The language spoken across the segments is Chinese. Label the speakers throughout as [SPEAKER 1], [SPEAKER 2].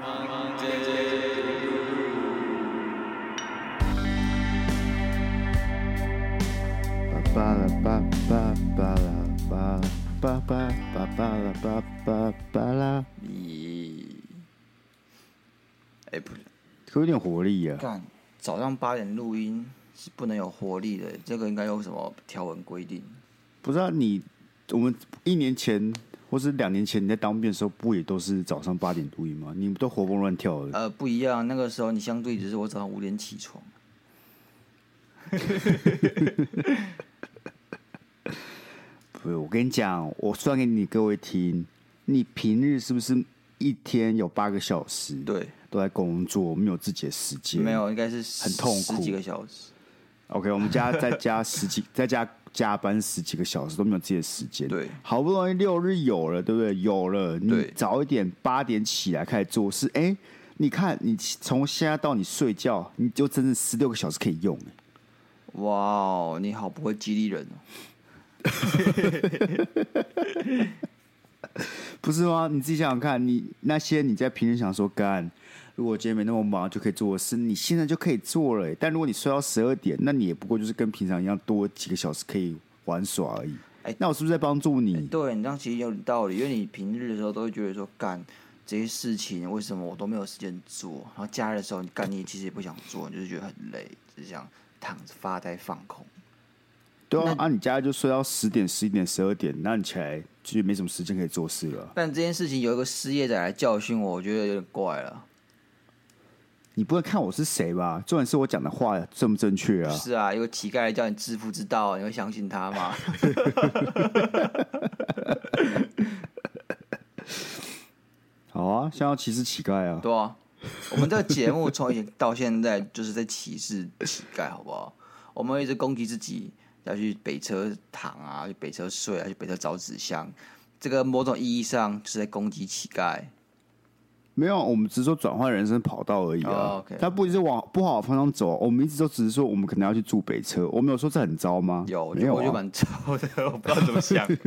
[SPEAKER 1] 巴拉巴巴巴拉巴巴巴巴巴拉巴巴巴拉，
[SPEAKER 2] 咦？哎，不，
[SPEAKER 1] 可有点活力啊！
[SPEAKER 2] 干，早上八点录音是不能有活力的，这个应该有什么条文规定？
[SPEAKER 1] 不知道你，我们一年前或是两年前你在当兵的时候，不也都是早上八点录音吗？你们都活蹦乱跳的。
[SPEAKER 2] 呃，不一样，那个时候你相对只是我早上五点起床。
[SPEAKER 1] 不是，我跟你讲，我算给你各位听，你平日是不是一天有八个小时？
[SPEAKER 2] 对，
[SPEAKER 1] 都在工作，没有自己的时间。
[SPEAKER 2] 没有，应该是
[SPEAKER 1] 很痛苦，
[SPEAKER 2] 十几个小时。
[SPEAKER 1] OK，我们家再加十几，再加加班十几个小时都没有自己的时间。
[SPEAKER 2] 对，
[SPEAKER 1] 好不容易六日有了，对不对？有了，你早一点八点起来开始做事。哎，你看，你从现在到你睡觉，你就整整十六个小时可以用。
[SPEAKER 2] 哇哦，你好不会激励人哦。
[SPEAKER 1] 不是吗？你自己想想看，你那些你在平时想说干，如果今天没那么忙就可以做的事，你现在就可以做了。但如果你睡到十二点，那你也不过就是跟平常一样多几个小时可以玩耍而已。哎，那我是不是在帮助你？
[SPEAKER 2] 对，你这样其实有点道理，因为你平日的时候都会觉得说干这些事情，为什么我都没有时间做？然后假日的时候你干，你其实也不想做，你就是觉得很累，只想躺着发呆放空。
[SPEAKER 1] 对啊，啊，你家就睡到十点、十一点、十二点，那你起来就没什么时间可以做事了。
[SPEAKER 2] 但这件事情有一个失业者来教训我，我觉得有点怪了。
[SPEAKER 1] 你不会看我是谁吧？重点是我讲的话正不正确啊？
[SPEAKER 2] 是啊，有个乞丐来教你致富之道，你会相信他吗？
[SPEAKER 1] 好啊，想要歧视乞丐啊？
[SPEAKER 2] 对啊，我们这个节目从以前到现在就是在歧视乞丐，好不好？我们一直攻击自己。要去北车躺啊，去北车睡啊，去北车找纸箱，这个某种意义上是在攻击乞丐。
[SPEAKER 1] 没有，我们只是说转换人生跑道而已啊。Oh, okay. 他不一直往不好的方向走，我们一直都只是说我们可能要去住北车。我没有说这很糟吗？
[SPEAKER 2] 有，
[SPEAKER 1] 没有、啊，
[SPEAKER 2] 我觉得蛮糟的，我不知道怎么想。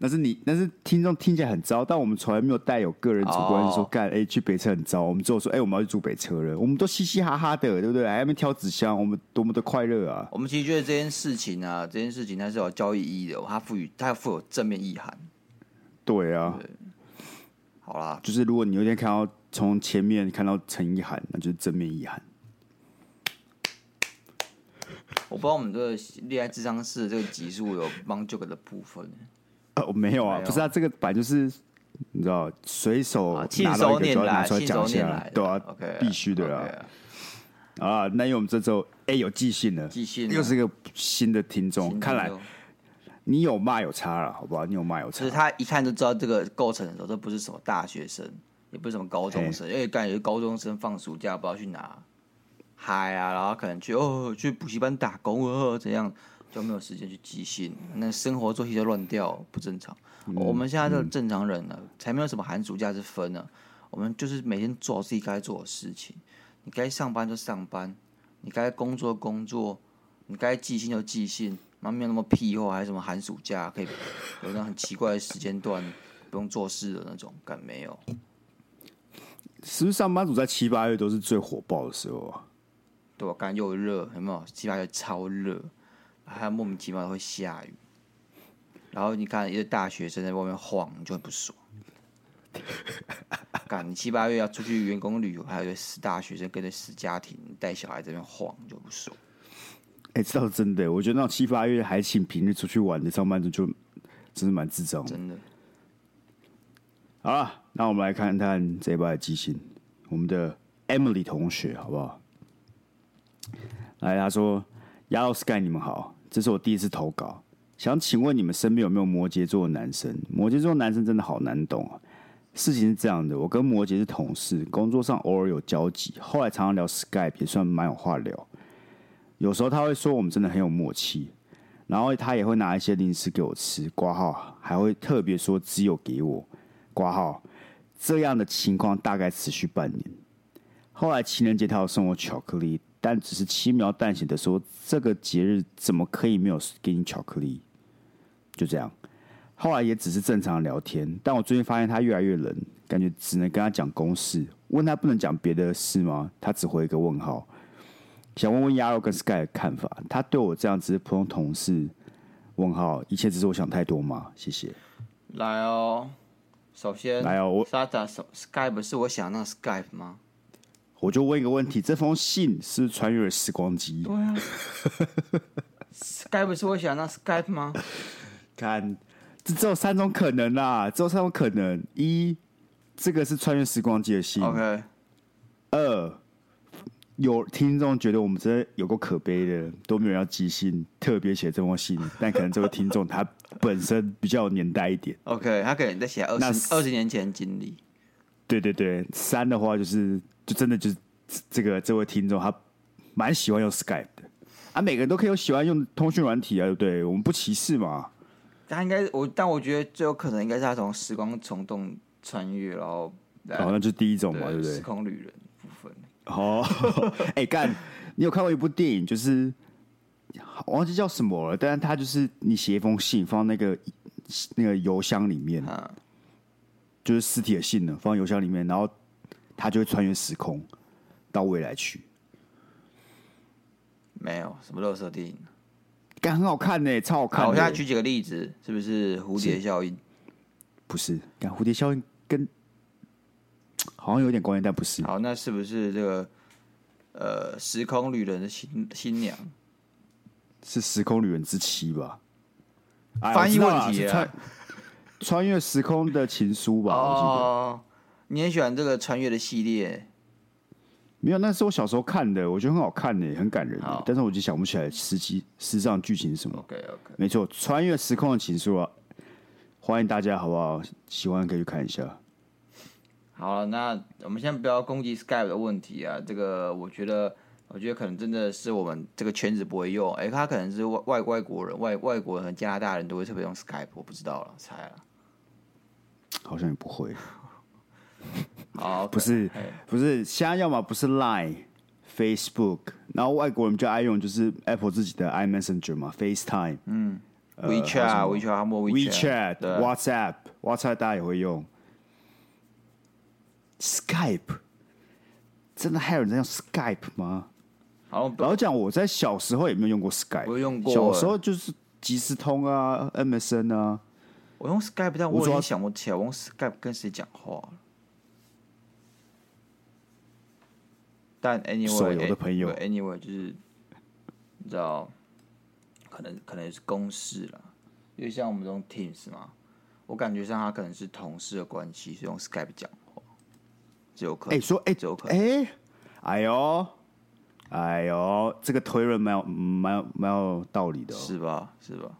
[SPEAKER 1] 但是你，但是听众听起来很糟，但我们从来没有带有个人主观说干，哎、oh. 欸，去北车很糟。我们只有说，哎、欸，我们要去住北车了。我们都嘻嘻哈哈的，对不对？还在挑纸箱，我们多么的快乐啊！
[SPEAKER 2] 我们其实觉得这件事情啊，这件事情它是有教育意义的，它赋予它富有正面意涵。
[SPEAKER 1] 对啊，对，
[SPEAKER 2] 好啦，
[SPEAKER 1] 就是如果你有一天看到从前面看到陈意涵，那就是正面意涵。
[SPEAKER 2] 我不知道我们这个恋爱智商是这个集数有帮这个的部分。
[SPEAKER 1] 呃，我没有啊，不是啊，这个本来就是你知道，随手拿到一个就要拿出来讲一下，对啊，okay, 必须的啊。啊，那因为我们这周哎有寄信了，
[SPEAKER 2] 寄信
[SPEAKER 1] 又是一个新的听众，看来你有骂有差了，好不好？你有骂有差。
[SPEAKER 2] 其实他一看就知道这个构成的时候，这不是什么大学生，也不是什么高中生，因为感觉高中生放暑假不知道去哪嗨啊，然后可能去哦去补习班打工哦怎样。就没有时间去寄信，那生活作息就乱掉，不正常。嗯、我们现在就是正常人了，嗯、才没有什么寒暑假之分呢。我们就是每天做好自己该做的事情，你该上班就上班，你该工作工作，你该寄信就寄信，妈没有那么屁话，还有什么寒暑假可以有那很奇怪的时间段不用做事的那种，感没有？
[SPEAKER 1] 是不是上班族在七八月都是最火爆的时候啊？
[SPEAKER 2] 对，我感又热，有没有？七八月超热。还有莫名其妙的会下雨，然后你看一个大学生在外面晃，你就很不爽。干，你七八月要出去员工旅游，还有一个死大学生跟着死家庭带小孩在那边晃，你就不爽。
[SPEAKER 1] 哎、欸，这倒是真的，我觉得那种七八月还请平日出去玩的上班族就真的蛮智障。
[SPEAKER 2] 真的。
[SPEAKER 1] 好了，那我们来看看这一把的机型，我们的 Emily 同学，好不好？来，他说。亚奥斯盖，你们好，这是我第一次投稿，想请问你们身边有没有摩羯座的男生？摩羯座的男生真的好难懂啊。事情是这样的，我跟摩羯是同事，工作上偶尔有交集，后来常常聊 Skype，也算蛮有话聊。有时候他会说我们真的很有默契，然后他也会拿一些零食给我吃，挂号还会特别说只有给我挂号。这样的情况大概持续半年。后来情人节他有送我巧克力。但只是轻描淡写的说，这个节日怎么可以没有给你巧克力？就这样，后来也只是正常聊天。但我最近发现他越来越冷，感觉只能跟他讲公事，问他不能讲别的事吗？他只回一个问号。想问问鸭肉跟 Sky 的看法，他对我这样子普通同事问号，一切只是我想太多吗？谢谢。
[SPEAKER 2] 来哦，首先
[SPEAKER 1] 来哦，我
[SPEAKER 2] Sata Skype 是我想那个 Skype 吗？
[SPEAKER 1] 我就问一个问题：这封信是穿越了时光机？
[SPEAKER 2] 对啊，Skype 是我想那 Skype 吗？
[SPEAKER 1] 看，这只有三种可能啦，只有三种可能：一，这个是穿越时光机的信
[SPEAKER 2] ；OK，
[SPEAKER 1] 二，有听众觉得我们这有够可悲的，都没有人要寄信，特别写这封信，但可能这位听众他本身比较有年代一点
[SPEAKER 2] ，OK，他可能在写二十二十年前的经历。
[SPEAKER 1] 对对对，三的话就是。就真的就是这个这位听众，他蛮喜欢用 Skype 的啊。每个人都可以有喜欢用通讯软体啊，对不对？我们不歧视嘛。
[SPEAKER 2] 他应该我，但我觉得最有可能应该是他从时光虫洞穿越，然后
[SPEAKER 1] 哦，那就是第一种嘛，对，不对？
[SPEAKER 2] 时空旅人。
[SPEAKER 1] 哦，哎干，你有看过一部电影，就是我忘记叫什么了，但是他就是你写一封信放那个那个邮箱里面，啊、就是尸体的信呢，放邮箱里面，然后。他就会穿越时空到未来去，
[SPEAKER 2] 没有什么垃圾电影，
[SPEAKER 1] 感很好看呢，超好看。
[SPEAKER 2] 我现在举几个例子，是不是蝴蝶效应？
[SPEAKER 1] 不是，感蝴蝶效应跟好像有点关系，但不是。
[SPEAKER 2] 好，那是不是这个呃时空旅人的新新娘？
[SPEAKER 1] 是时空旅人之妻吧？
[SPEAKER 2] 翻译问题
[SPEAKER 1] 穿穿越时空的情书吧？我记得。
[SPEAKER 2] 哦你很喜欢这个穿越的系列？
[SPEAKER 1] 没有，那是我小时候看的，我觉得很好看呢，很感人。但是我就想不起来实际实际上剧情是什么。
[SPEAKER 2] OK OK，
[SPEAKER 1] 没错，穿越时空的情书啊，欢迎大家好不好？喜欢可以去看一下。
[SPEAKER 2] 好了，那我们先不要攻击 Skype 的问题啊。这个我觉得，我觉得可能真的是我们这个圈子不会用。哎，他可能是外外外国人，外外国人和加拿大人都会特别用 Skype，我不知道了，猜了。
[SPEAKER 1] 好像也不会。
[SPEAKER 2] 好，
[SPEAKER 1] 不是，不是，现在要么不是 Line、Facebook，然后外国人比较爱用就是 Apple 自己的 iMessenger 嘛，FaceTime，嗯，WeChat，WeChat，WhatsApp，WhatsApp 大家也会用，Skype，真的还有人在用 Skype 吗？
[SPEAKER 2] 好，
[SPEAKER 1] 然后讲我在小时候也没有用过 Skype，
[SPEAKER 2] 我用过，
[SPEAKER 1] 小时候就是即时通啊，MSN 啊，
[SPEAKER 2] 我用 Skype，但我已经想不起来我用 Skype 跟谁讲话。了。但 anyway，
[SPEAKER 1] 所有的朋友
[SPEAKER 2] ，anyway 就是你知道，可能可能是公事了，因为像我们这种 Teams 嘛，我感觉上他可能是同事的关系，是用 Skype 讲话，只有可能。
[SPEAKER 1] 哎、欸，说哎，只有可能。哎、欸，哎呦，哎呦，这个推论蛮有蛮有蛮有道理的、哦，
[SPEAKER 2] 是吧？是吧？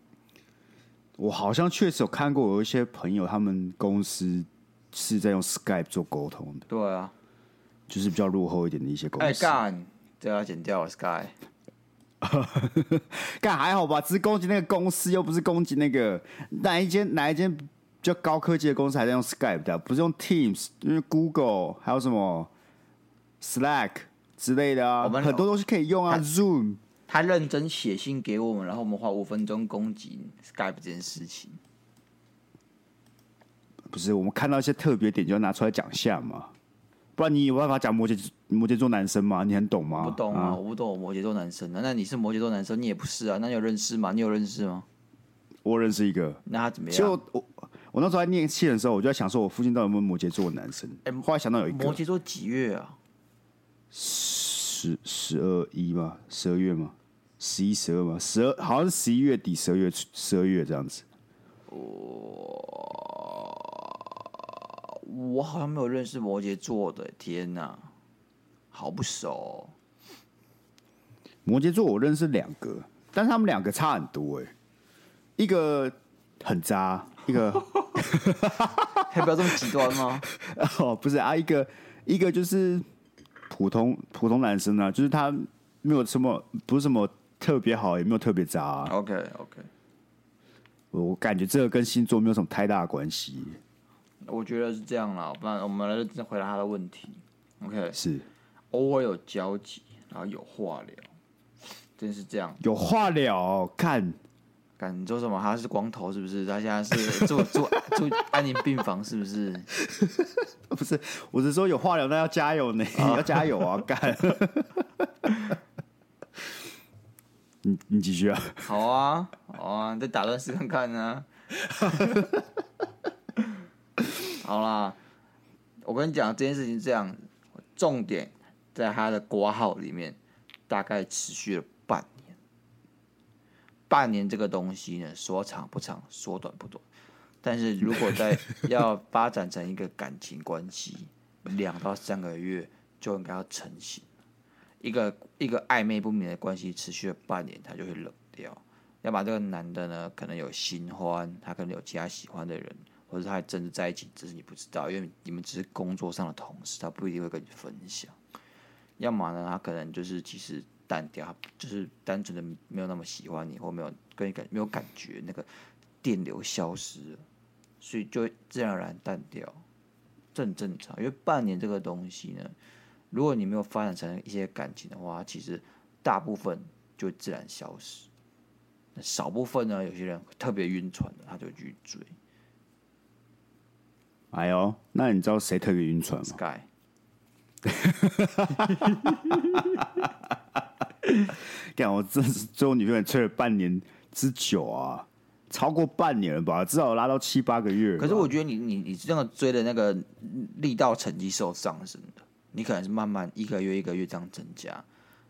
[SPEAKER 1] 我好像确实有看过有一些朋友，他们公司是在用 Skype 做沟通的。
[SPEAKER 2] 对啊。
[SPEAKER 1] 就是比较落后一点的一些公司。
[SPEAKER 2] 哎干，这要剪掉，Sky。
[SPEAKER 1] 干还好吧，只是攻击那个公司，又不是攻击那个哪一间哪一间比较高科技的公司还在用 Skype 的，不是用 Teams，因为 Google 还有什么 Slack 之类的啊，我们很多东西可以用啊。Zoom，
[SPEAKER 2] 他认真写信给我们，然后我们花五分钟攻击 Skype 这件事情。
[SPEAKER 1] 不是，我们看到一些特别点就要拿出来讲一下嘛。不然你有办法讲摩羯摩羯座男生吗？你很懂吗？
[SPEAKER 2] 不懂啊，我不懂摩羯座男生啊。那你是摩羯座男生，你也不是啊。那你有认识吗？你有认识吗？
[SPEAKER 1] 我认识一个。
[SPEAKER 2] 那他怎么样？
[SPEAKER 1] 就我我那时候在念气的时候，我就在想说，我附近到底有没有摩羯座的男生？哎、欸，后来想到有一个。
[SPEAKER 2] 摩羯座几月啊？
[SPEAKER 1] 十十二一吗？十二月吗？十一十二吗？十二好像是十一月底，十二月十二月这样子。
[SPEAKER 2] 我。我好像没有认识摩羯座的，天哪，好不熟哦。
[SPEAKER 1] 摩羯座我认识两个，但是他们两个差很多哎，一个很渣，一个
[SPEAKER 2] 还不要这么极端吗？
[SPEAKER 1] 哦，不是啊，一个一个就是普通普通男生啊，就是他没有什么，不是什么特别好，也没有特别渣啊。
[SPEAKER 2] OK OK，
[SPEAKER 1] 我感觉这个跟星座没有什么太大的关系。
[SPEAKER 2] 我觉得是这样啦，不然我们来回答他的问题。OK，
[SPEAKER 1] 是
[SPEAKER 2] 偶尔有交集，然后有话聊，真是这样。
[SPEAKER 1] 有话聊，看，
[SPEAKER 2] 看你做什么？他是光头是不是？他现在是 住住住安宁病房是不是？
[SPEAKER 1] 不是，我是说有话聊，那要加油呢，要加油啊！干，你你继续啊。
[SPEAKER 2] 好啊，好啊，再打断试看看呢。好啦，我跟你讲这件事情这样，重点在他的挂号里面，大概持续了。半年这个东西呢，说长不长，说短不短。但是如果在要发展成一个感情关系，两到三个月就应该要成型。一个一个暧昧不明的关系持续了半年，他就会冷掉。要把这个男的呢，可能有新欢，他可能有其他喜欢的人，或者他还真的在一起，只是你不知道，因为你们只是工作上的同事，他不一定会跟你分享。要么呢，他可能就是其实淡掉，就是单纯的没有那么喜欢你，或没有跟你感没有感觉，那个电流消失了。所以就自然而然淡掉，这很正常。因为半年这个东西呢，如果你没有发展成一些感情的话，其实大部分就自然消失。少部分呢，有些人特别晕船的，他就去追。
[SPEAKER 1] 哎呦，那你知道谁特别晕船吗
[SPEAKER 2] ？Sky。
[SPEAKER 1] 干，我真是追我女朋友吹了半年之久啊。超过半年了吧，至少拉到七八个月。
[SPEAKER 2] 可是我觉得你你你这样追的那个力道成绩是有上升的，你可能是慢慢一个月一个月这样增加，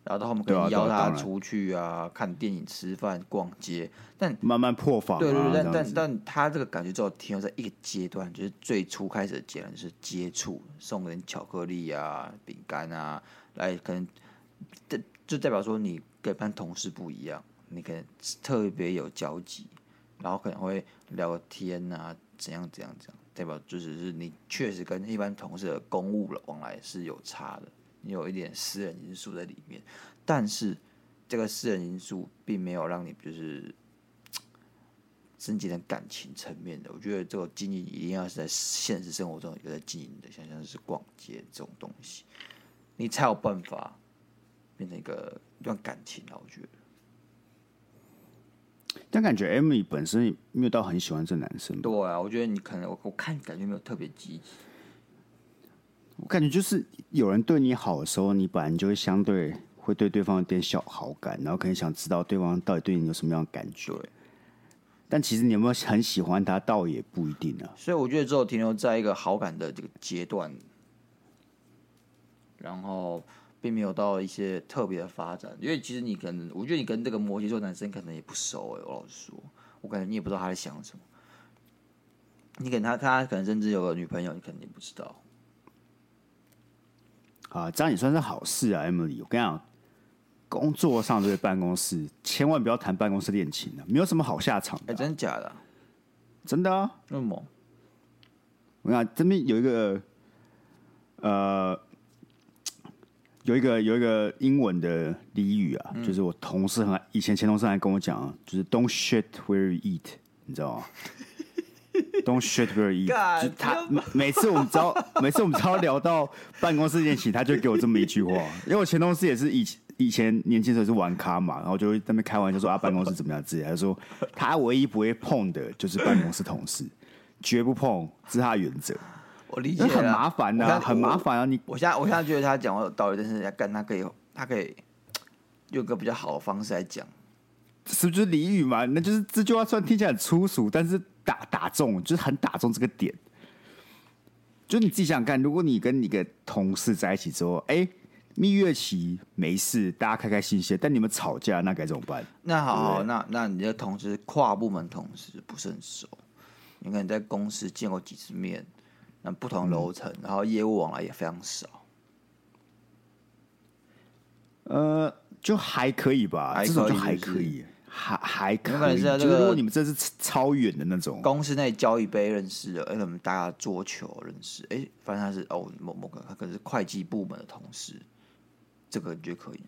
[SPEAKER 2] 然后到后面可能邀他出去啊，啊看电影、吃饭、逛街，但
[SPEAKER 1] 慢慢破防、啊。
[SPEAKER 2] 对对对，但但但他这个感觉只有停留在一个阶段，就是最初开始的阶段就是接触，送点巧克力啊、饼干啊，来可能这就代表说你跟一般同事不一样，你可能特别有交集。然后可能会聊天啊，怎样怎样怎样，代表就是是你确实跟一般同事的公务的往来是有差的，你有一点私人因素在里面，但是这个私人因素并没有让你就是升级成感情层面的。我觉得这个经营一定要是在现实生活中有在经营的，像像是逛街这种东西，你才有办法变成一个一段感情了，我觉得。
[SPEAKER 1] 但感觉 Emily 本身没有到很喜欢这男生。
[SPEAKER 2] 对啊，我觉得你可能我我看感觉没有特别积极。
[SPEAKER 1] 我感觉就是有人对你好的时候，你本来就会相对会对对方有点小好感，然后可能想知道对方到底对你有什么样的感觉。
[SPEAKER 2] 对。
[SPEAKER 1] 但其实你有没有很喜欢他，倒也不一定啊。
[SPEAKER 2] 所以我觉得只有停留在一个好感的这个阶段，然后。并没有到一些特别的发展，因为其实你可能，我觉得你跟这个摩羯座男生可能也不熟哎、欸，我老实说，我感觉你也不知道他在想什么。你可能他他可能甚至有个女朋友，你肯定不知道。
[SPEAKER 1] 啊，这样也算是好事啊，Emily。我跟你讲，工作上这个办公室，千万不要谈办公室恋情啊，没有什么好下场的、啊。
[SPEAKER 2] 哎、欸，真的假的？
[SPEAKER 1] 真的啊？
[SPEAKER 2] 为什么？
[SPEAKER 1] 我跟你讲，这边有一个，呃。有一个有一个英文的俚语啊，嗯、就是我同事很以前前同事还跟我讲，就是 "Don't shit where you eat"，你知道吗？"Don't shit where you eat"，就他每次我们只要 每次我们只要聊到办公室恋情，他就给我这么一句话。因为我前同事也是以以前年轻时候是玩咖嘛，然后就会在那边开玩笑说啊，办公室怎么样之类，他说他唯一不会碰的就是办公室同事，绝不碰，这是他的原则。
[SPEAKER 2] 我理解，
[SPEAKER 1] 很麻烦的，很麻烦啊！你
[SPEAKER 2] 我现在我现在觉得他讲话有道理，但是要干他可以，他可以用个比较好的方式来讲，
[SPEAKER 1] 是不是俚语嘛？那就是这句话虽然听起来很粗俗，但是打打中，就是很打中这个点。就你自己想想看，如果你跟你的同事在一起之后，哎、欸，蜜月期没事，大家开开心心，但你们吵架，那该怎么办？
[SPEAKER 2] 那好，好，那那你的同事跨部门同事不是很熟，你可能在公司见过几次面。那不同楼层，然后业务往来也非常少。
[SPEAKER 1] 呃，就还可以吧，
[SPEAKER 2] 还可以，
[SPEAKER 1] 这种就还可以，还还可以。如果你们这是超远的那种，
[SPEAKER 2] 公司内交易杯认识的，哎，我们大家桌球认识，哎，发现他是哦某某个，他可能是会计部门的同事，这个你觉得可以？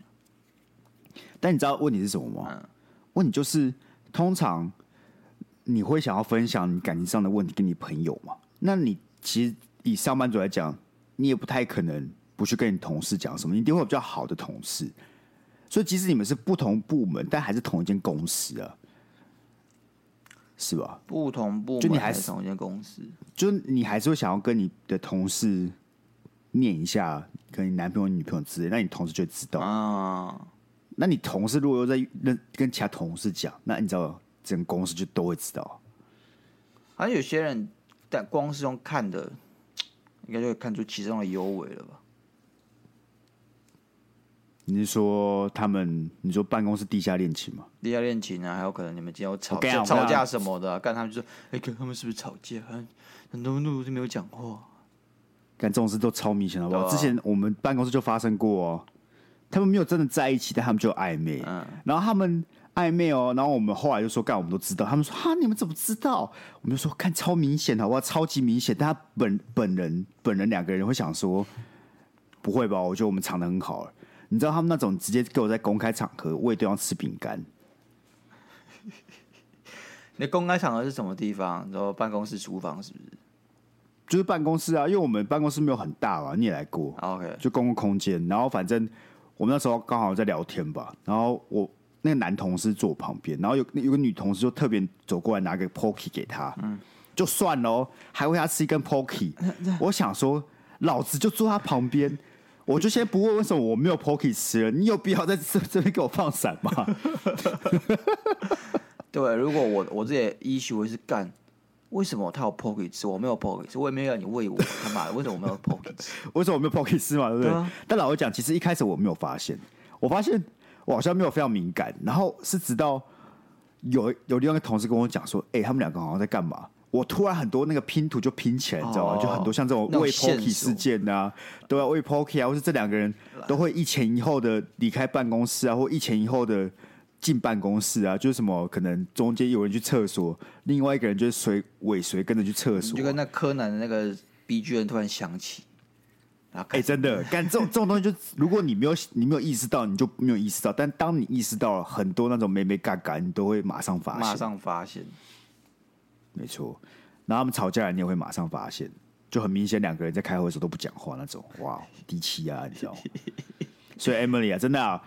[SPEAKER 1] 但你知道问题是什么吗？嗯、问题就是通常你会想要分享你感情上的问题跟你朋友吗？那你？其实以上班族来讲，你也不太可能不去跟你同事讲什么，你一定会有比较好的同事。所以即使你们是不同部门，但还是同一间公司啊。是吧？
[SPEAKER 2] 不同部门
[SPEAKER 1] 就你还
[SPEAKER 2] 是同一间公司，
[SPEAKER 1] 就你还是会想要跟你的同事念一下，跟你男朋友、女朋友之类，那你同事就会知道
[SPEAKER 2] 啊。
[SPEAKER 1] 那你同事如果又在跟跟其他同事讲，那你知道整个公司就都会知道。
[SPEAKER 2] 好像有些人但光是用看的，应该就会看出其中的优微了吧？
[SPEAKER 1] 你是说他们？你说办公室地下恋情吗？
[SPEAKER 2] 地下恋情啊，还有可能你们今天有吵吵架什么的、啊，干他们就说：“哎、他们是不是吵架？很多路都没有讲话。”
[SPEAKER 1] 干这种事都超明显，好不好、啊？之前我们办公室就发生过哦，他们没有真的在一起，但他们就暧昧。嗯，然后他们暧昧哦，然后我们后来就说：“干，我们都知道。”他们说：“哈，你们怎么知道？”我们就说：“看，超明显，好不好？超级明显。”但他本本人本人两个人会想说：“不会吧？我觉得我们藏的很好。”你知道他们那种直接给我在公开场合喂对方吃饼干？
[SPEAKER 2] 你公开场合是什么地方？然后办公室、厨房是不是？
[SPEAKER 1] 就是办公室啊，因为我们办公室没有很大嘛，你也来过。
[SPEAKER 2] OK，
[SPEAKER 1] 就公共空间。然后反正我们那时候刚好在聊天吧。然后我那个男同事坐我旁边，然后有有个女同事就特别走过来拿个 Pocky 给他。嗯，就算了，还喂他吃一根 Pocky。我想说，老子就坐他旁边。我就先不问为什么我没有 Pocky 吃了，你有必要在这这边给我放闪吗？
[SPEAKER 2] 对，如果我我这些 issue 会是干，为什么他有 Pocky 吃，我没有 Pocky 吃，我也没有让你喂我，他妈的，为什么我没有 Pocky 吃？
[SPEAKER 1] 为什么我没有 Pocky 吃嘛？对不对？但老实讲，其实一开始我没有发现，我发现我好像没有非常敏感，然后是直到有有另外一个同事跟我讲说，哎、欸，他们两个好像在干嘛？我突然很多那个拼图就拼起来，你知道吗？就很多像这种为 Pocky 事件啊，都要为 Pocky 啊，或是这两个人都会一前一后的离开办公室啊，或一前一后的进办公室啊，就是什么可能中间有人去厕所，另外一个人就随尾随跟着去厕所，
[SPEAKER 2] 就跟那柯南的那个 BGM 突然响起，
[SPEAKER 1] 哎、欸，真的，干这种这种东西就，就如果你没有你没有意识到，你就没有意识到，但当你意识到了很多那种没没嘎嘎，你都会马上发现，
[SPEAKER 2] 马上发现。
[SPEAKER 1] 没错，然后他们吵架了，你也会马上发现，就很明显，两个人在开会的时候都不讲话那种，哇，低气啊，你知道吗？所以 Emily 啊，真的啊，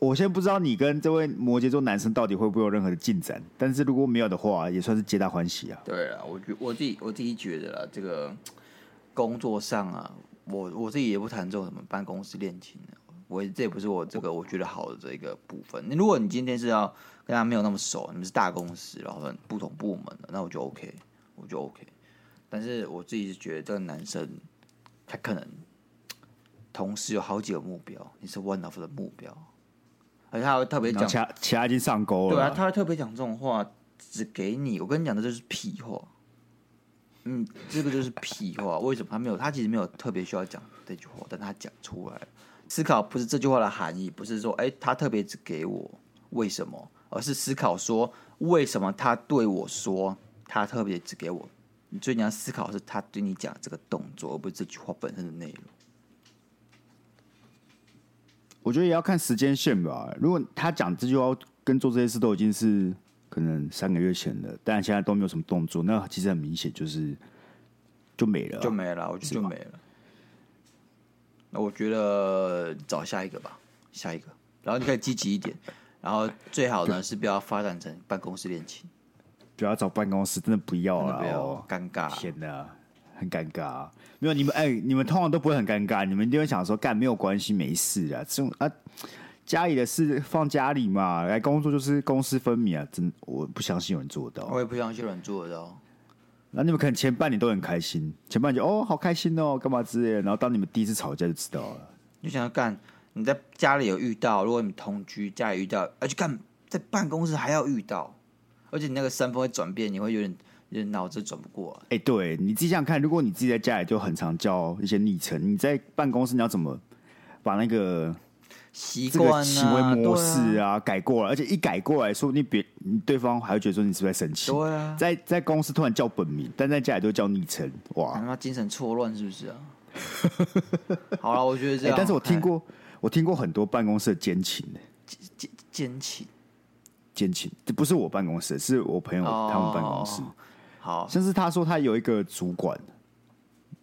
[SPEAKER 1] 我现在不知道你跟这位摩羯座男生到底会不会有任何的进展，但是如果没有的话，也算是皆大欢喜啊。
[SPEAKER 2] 对啊，我觉我自己我自己觉得啦，这个工作上啊，我我自己也不谈这种什么办公室恋情的，我这也不是我这个我觉得好的这一个部分。如果你今天是要。跟他没有那么熟，你们是大公司，然后不同部门的，那我就 OK，我就 OK。但是我自己是觉得这个男生，他可能同时有好几个目标，你是 one of 的目标，而且他会特别讲，
[SPEAKER 1] 其他其他已经上钩了。
[SPEAKER 2] 对啊，他会特别讲这种话，只给你。我跟你讲的这是屁话，嗯，这个就是屁话。为什么他没有？他其实没有特别需要讲这句话，但他讲出来。思考不是这句话的含义，不是说哎，他特别只给我，为什么？而是思考说，为什么他对我说他特别只给我？所以你要思考是他对你讲这个动作，而不是这句话本身的内容。
[SPEAKER 1] 我觉得也要看时间线吧。如果他讲这句话跟做这些事都已经是可能三个月前了，但现在都没有什么动作，那其实很明显就是就没了，
[SPEAKER 2] 就没了。我觉得就没了。那我觉得找下一个吧，下一个，然后你可以积极一点。然后最好呢是不要发展成办公室恋情，
[SPEAKER 1] 不要找办公室，真的不要了，不要
[SPEAKER 2] 尴尬，
[SPEAKER 1] 天哪，很尴尬。没有你们，哎，你们通常都不会很尴尬，你们一定会想说，干没有关系，没事啊，这种啊，家里的事放家里嘛，来工作就是公私分明啊，真我不相信有人做得到，
[SPEAKER 2] 我也不相信有人做得到。
[SPEAKER 1] 那你们可能前半年都很开心，前半年就哦好开心哦，干嘛之类的，然后当你们第一次吵架就知道了，
[SPEAKER 2] 就想要干。你在家里有遇到，如果你同居，家里遇到，而且干在办公室还要遇到，而且你那个身份会转变，你会有点有点脑子转不过。
[SPEAKER 1] 哎、欸，对，你自己想想看，如果你自己在家里就很常叫一些昵称，你在办公室你要怎么把那个
[SPEAKER 2] 习惯、
[SPEAKER 1] 行为模式啊，啊改过来？而且一改过来说，你别你对方还会觉得说你是不是在生气？
[SPEAKER 2] 对啊，
[SPEAKER 1] 在在公司突然叫本名，但在家里都叫昵称，哇，
[SPEAKER 2] 他妈精神错乱是不是啊？好了，我觉得这样、欸，
[SPEAKER 1] 但是我听过。我听过很多办公室的奸情的，
[SPEAKER 2] 奸奸情，
[SPEAKER 1] 奸情，这不是我办公室，是我朋友他们办公室。
[SPEAKER 2] 好，
[SPEAKER 1] 像是他说他有一个主管，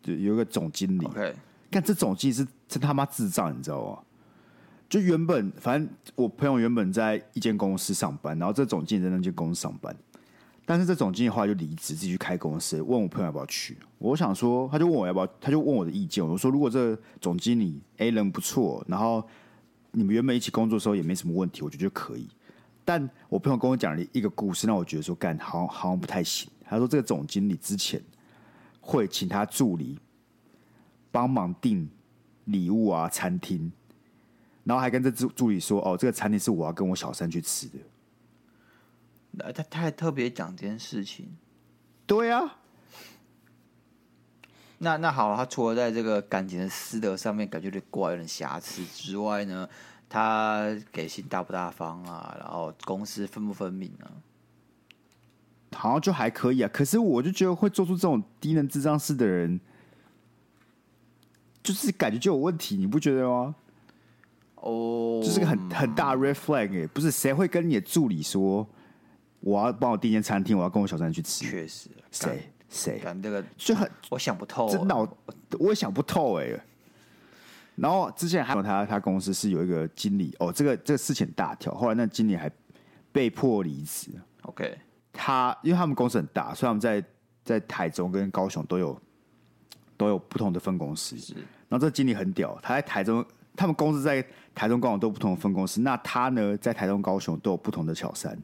[SPEAKER 1] 就有一个总经理。
[SPEAKER 2] OK，
[SPEAKER 1] 看这总经理是真他妈智障，你知道吗？就原本反正我朋友原本在一间公司上班，然后这总经理在那间公司上班，但是这总经理后来就离职，自己去开公司，问我朋友要不要去。我想说，他就问我要不要，他就问我的意见。我说，如果这总经理 A 人不错，然后你们原本一起工作的时候也没什么问题，我觉得就可以。但我朋友跟我讲了一个故事，让我觉得说，干好像好像不太行。他说，这个总经理之前会请他助理帮忙订礼物啊，餐厅，然后还跟这助助理说，哦，这个餐厅是我要跟我小三去吃的。
[SPEAKER 2] 那他他还特别讲这件事情，
[SPEAKER 1] 对啊。
[SPEAKER 2] 那那好了，他除了在这个感情的私德上面感觉有点怪、有点瑕疵之外呢，他给薪大不大方啊？然后公私分不分明啊？
[SPEAKER 1] 好像就还可以啊。可是我就觉得会做出这种低能智障事的人，就是感觉就有问题，你不觉得吗？
[SPEAKER 2] 哦、oh，
[SPEAKER 1] 这是个很很大 red flag 哎，不是谁会跟你的助理说？我要帮我订间餐厅，我要跟我小三去吃。
[SPEAKER 2] 确实，
[SPEAKER 1] 谁谁？
[SPEAKER 2] 干这个
[SPEAKER 1] 就很，
[SPEAKER 2] 我想不透，
[SPEAKER 1] 真的，我也想不透哎。然后之前还有他，他公司是有一个经理哦，这个这个事情大条，后来那经理还被迫离职。
[SPEAKER 2] OK，
[SPEAKER 1] 他因为他们公司很大，所以他们在在台中跟高雄都有都有不同的分公司。
[SPEAKER 2] 是，
[SPEAKER 1] 然后这个经理很屌，他在台中，他们公司在台中、高雄都有不同的分公司，那他呢在台中、高雄都有不同的小三。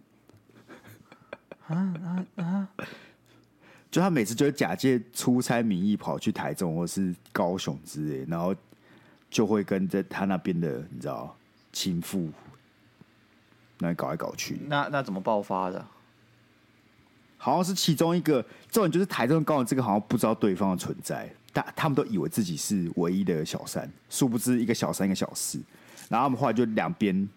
[SPEAKER 1] 啊啊啊！就他每次就是假借出差名义跑去台中或是高雄之类，然后就会跟在他那边的你知道情妇那搞来搞去。
[SPEAKER 2] 那那怎么爆发的？
[SPEAKER 1] 好像是其中一个，重点就是台中高雄这个好像不知道对方的存在，但他们都以为自己是唯一的小三，殊不知一个小三一个小四，然后他们后来就两边。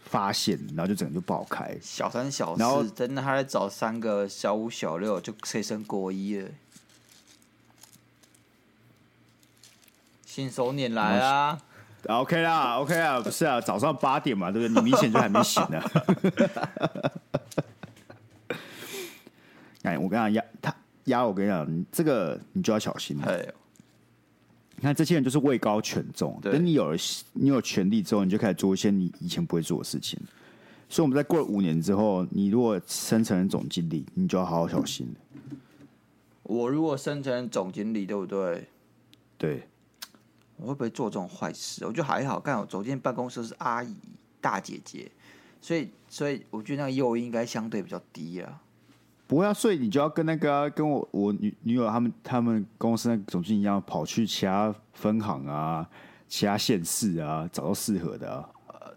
[SPEAKER 1] 发现，然后就整个就爆开。
[SPEAKER 2] 小三小四，真的他在找三个小五小六就可以升国一了。信手拈来啊
[SPEAKER 1] ！OK 啦，OK 啊，不是啊，早上八点嘛，对不对？你明显就还没醒呢。哎，我跟你讲，压他压我跟你讲，你这个你就要小心了。你看，这些人就是位高权重，等你有了你有权力之后，你就开始做一些你以前不会做的事情。所以我们在过了五年之后，你如果升成总经理，你就要好好小心。
[SPEAKER 2] 我如果升成总经理，对不对？
[SPEAKER 1] 对，
[SPEAKER 2] 我会不会做这种坏事？我觉得还好，刚好走进办公室是阿姨、大姐姐，所以所以我觉得那个诱因应该相对比较低啊。
[SPEAKER 1] 不会啊，所以你就要跟那个、啊、跟我我女女友他们他们公司那个总经理一样，跑去其他分行啊、其他县市啊，找到适合的啊。
[SPEAKER 2] 呃，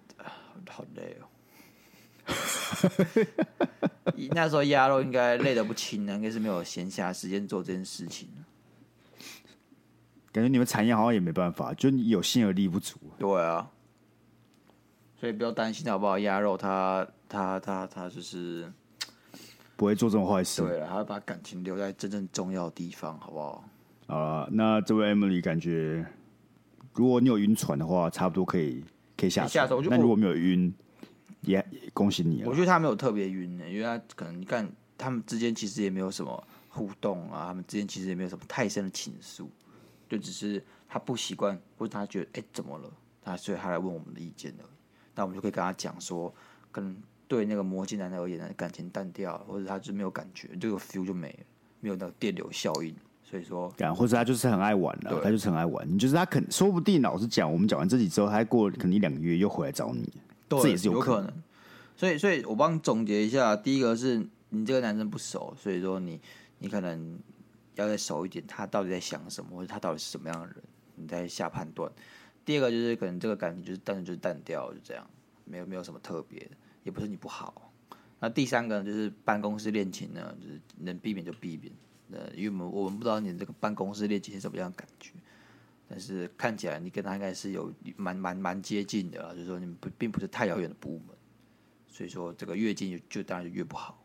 [SPEAKER 2] 好累哦。那时候鸭肉应该累得不轻呢，应该是没有闲暇时间做这件事情。
[SPEAKER 1] 感觉你们产业好像也没办法，就你有心而力不足。
[SPEAKER 2] 对啊，所以不要担心好不好？鸭肉他他他他就是。
[SPEAKER 1] 不会做这种坏事。
[SPEAKER 2] 对了，还要把感情留在真正重要的地方，好不好？
[SPEAKER 1] 啊，那这位 Emily 感觉，如果你有晕船的话，差不多可以可以下船。那如果没有晕，也、恭喜你了。
[SPEAKER 2] 我觉得他没有特别晕呢，因为他可能你看他们之间其实也没有什么互动啊，他们之间其实也没有什么太深的情愫，就只是他不习惯，或者他觉得哎、欸、怎么了，他所以他来问我们的意见而已。那我们就可以跟他讲说，跟。对那个魔镜男的而言呢，感情淡掉，或者他就没有感觉，这个 feel 就没了，没有那个电流效应。所以说，
[SPEAKER 1] 或者他就是很爱玩了，他就是很爱玩。你就是他肯，说不定老实讲，我们讲完这集之后，他过可能一两个月又回来找你，这也是有可能。
[SPEAKER 2] 所以，所以我帮你总结一下，第一个是你这个男生不熟，所以说你你可能要再熟一点，他到底在想什么，或者他到底是什么样的人，你再下判断。第二个就是可能这个感情就是淡就是淡掉，就这样，没有没有什么特别的。也不是你不好，那第三个呢，就是办公室恋情呢，就是能避免就避免。呃，因为我们我们不知道你这个办公室恋情是什么样的感觉，但是看起来你跟他应该是有蛮蛮蛮接近的啊，就是说你们不并不是太遥远的部门，所以说这个越近就，就当然就越不好。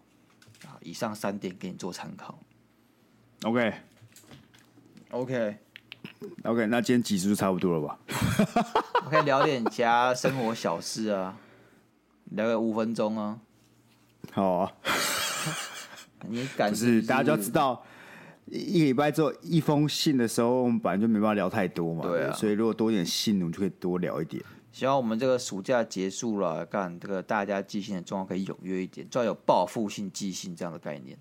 [SPEAKER 2] 啊，以上三点给你做参考。
[SPEAKER 1] OK，OK，OK，okay. okay, 那今天集数就差不多了吧？
[SPEAKER 2] 我可以聊点其他生活小事啊。聊个五分钟啊，
[SPEAKER 1] 好啊。
[SPEAKER 2] 你感
[SPEAKER 1] 觉 是大家就要知道，一个礼拜之后一封信的时候，我们本来就没办法聊太多嘛。对啊。所以如果多一点信，我们就可以多聊一点。
[SPEAKER 2] 希望我们这个暑假结束了，干这个大家寄信的状况可以踊跃一点，最好有报复性寄信这样的概念。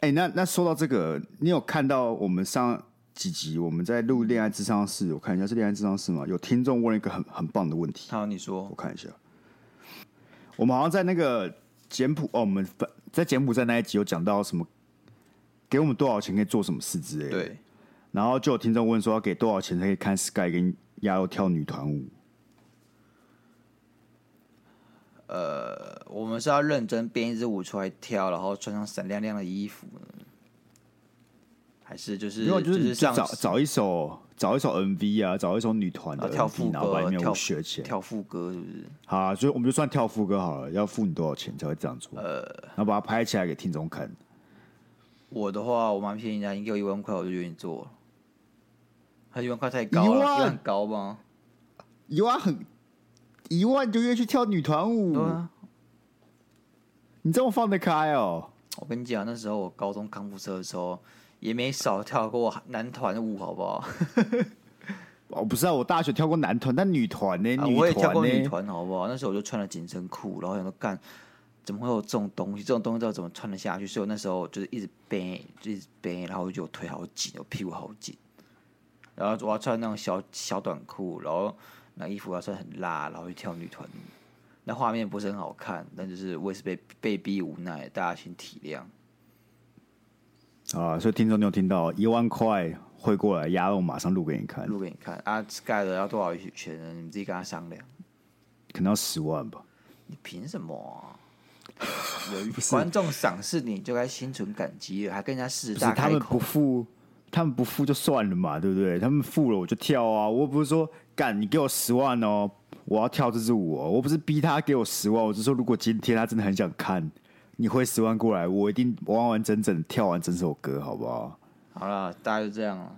[SPEAKER 1] 哎、欸，那那说到这个，你有看到我们上几集我们在录恋爱智商室？我看一下是恋爱智商室吗？有听众问了一个很很棒的问题。
[SPEAKER 2] 好，你说，
[SPEAKER 1] 我看一下。我们好像在那个柬埔哦，我们在柬埔寨那一集有讲到什么？给我们多少钱可以做什么事之类的？
[SPEAKER 2] 对。
[SPEAKER 1] 然后就有听众问说，要给多少钱才可以看 Sky 跟鸭肉跳女团舞？
[SPEAKER 2] 呃，我们是要认真编一支舞出来跳，然后穿上闪亮亮的衣服，还是就是
[SPEAKER 1] 没有就是
[SPEAKER 2] 找
[SPEAKER 1] 找一首找一首 MV 啊，找一首女团的
[SPEAKER 2] 跳副歌，
[SPEAKER 1] 然后学起来
[SPEAKER 2] 跳副歌是不是？
[SPEAKER 1] 好啊，所以我们就算跳副歌好了，要付你多少钱才会这样做？呃，然后把它拍起来给听众看。
[SPEAKER 2] 我的话，我蛮便宜的，你给我一万块，我就愿意做了。他一万块太高了，很高吗？
[SPEAKER 1] 一万很。一万就愿意去跳女团舞，啊、你这么放得开哦？
[SPEAKER 2] 我跟你讲，那时候我高中康复社的时候，也没少跳过男团舞，好不好？
[SPEAKER 1] 我，不知道，我大学跳过男团，但女团呢？
[SPEAKER 2] 啊、
[SPEAKER 1] 女团呢？
[SPEAKER 2] 我也跳过女团，好不好？那时候我就穿了紧身裤，然后想说干，怎么会有这种东西？这种东西知道怎么穿得下去？所以我那时候就是一直背，就一直背，然后我就腿好紧，我屁股好紧，然后我要穿那种小小短裤，然后。那衣服要穿很辣，然后去跳女团，那画面不是很好看，但就是我也是被被逼无奈，大家请体谅。
[SPEAKER 1] 啊，所以听众你有听到一万块汇过来，鸭肉马上录给你看，
[SPEAKER 2] 录给你看啊，Sky 的要多少钱呢？你们自己跟他商量，
[SPEAKER 1] 可能要十万吧？
[SPEAKER 2] 你凭什么、啊？有 观众赏识你就该心存感激了，还跟人家狮子大开口，
[SPEAKER 1] 他们不付，他们不付就算了嘛，对不对？他们付了我就跳啊，我不是说。干，你给我十万哦！我要跳这支舞哦！我不是逼他给我十万，我是说，如果今天他真的很想看，你会十万过来，我一定完完整整跳完整首歌，好不好？
[SPEAKER 2] 好了，大概就这样了。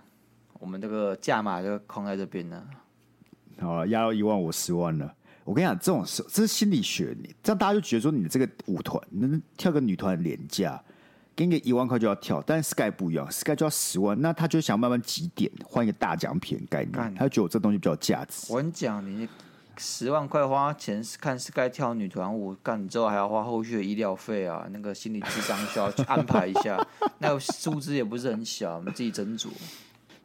[SPEAKER 2] 我们这个价码就空在这边了。
[SPEAKER 1] 好了，压到一万，我十万了。我跟你讲，这种是这是心理学，你这样大家就觉得说，你这个舞团能跳个女团廉价。给你个一万块就要跳，但是 Sky 不一样，Sky 就要十万，那他就想慢慢积点，换一个大奖品概念，他就觉得我这东西比较有价值。
[SPEAKER 2] 我跟你讲，你十万块花钱看 Sky 跳女团舞，干之后还要花后续的医疗费啊，那个心理智商需要去安排一下，那个数字也不是很小，我们自己斟酌。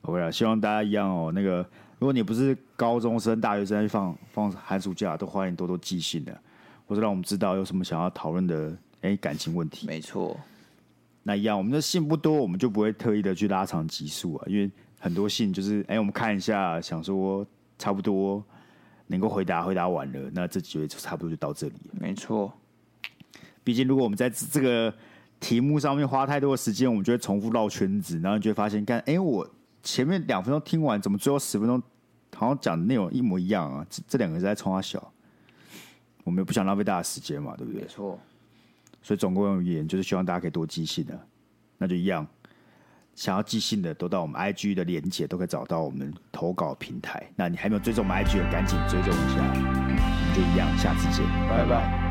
[SPEAKER 1] OK 啊，希望大家一样哦。那个，如果你不是高中生、大学生，去放放寒暑假，都欢迎多多寄信的，或者让我们知道有什么想要讨论的哎感情问题。
[SPEAKER 2] 没错。
[SPEAKER 1] 那一样，我们的信不多，我们就不会特意的去拉长集数啊，因为很多信就是，哎、欸，我们看一下，想说差不多能够回答，回答完了，那这几位就差不多就到这里。
[SPEAKER 2] 没错，
[SPEAKER 1] 毕竟如果我们在这个题目上面花太多的时间，我们就会重复绕圈子，然后你就会发现，看，哎，我前面两分钟听完，怎么最后十分钟好像讲的内容一模一样啊？这这两个是在冲他小，我们也不想浪费大家时间嘛，对不对？
[SPEAKER 2] 没错。
[SPEAKER 1] 所以总共而言，就是希望大家可以多记性的，那就一样。想要寄信的，都到我们 IG 的连接，都可以找到我们投稿平台。那你还没有追踪我们 IG 的，赶紧追踪一下。我们就一样，下次见，拜拜。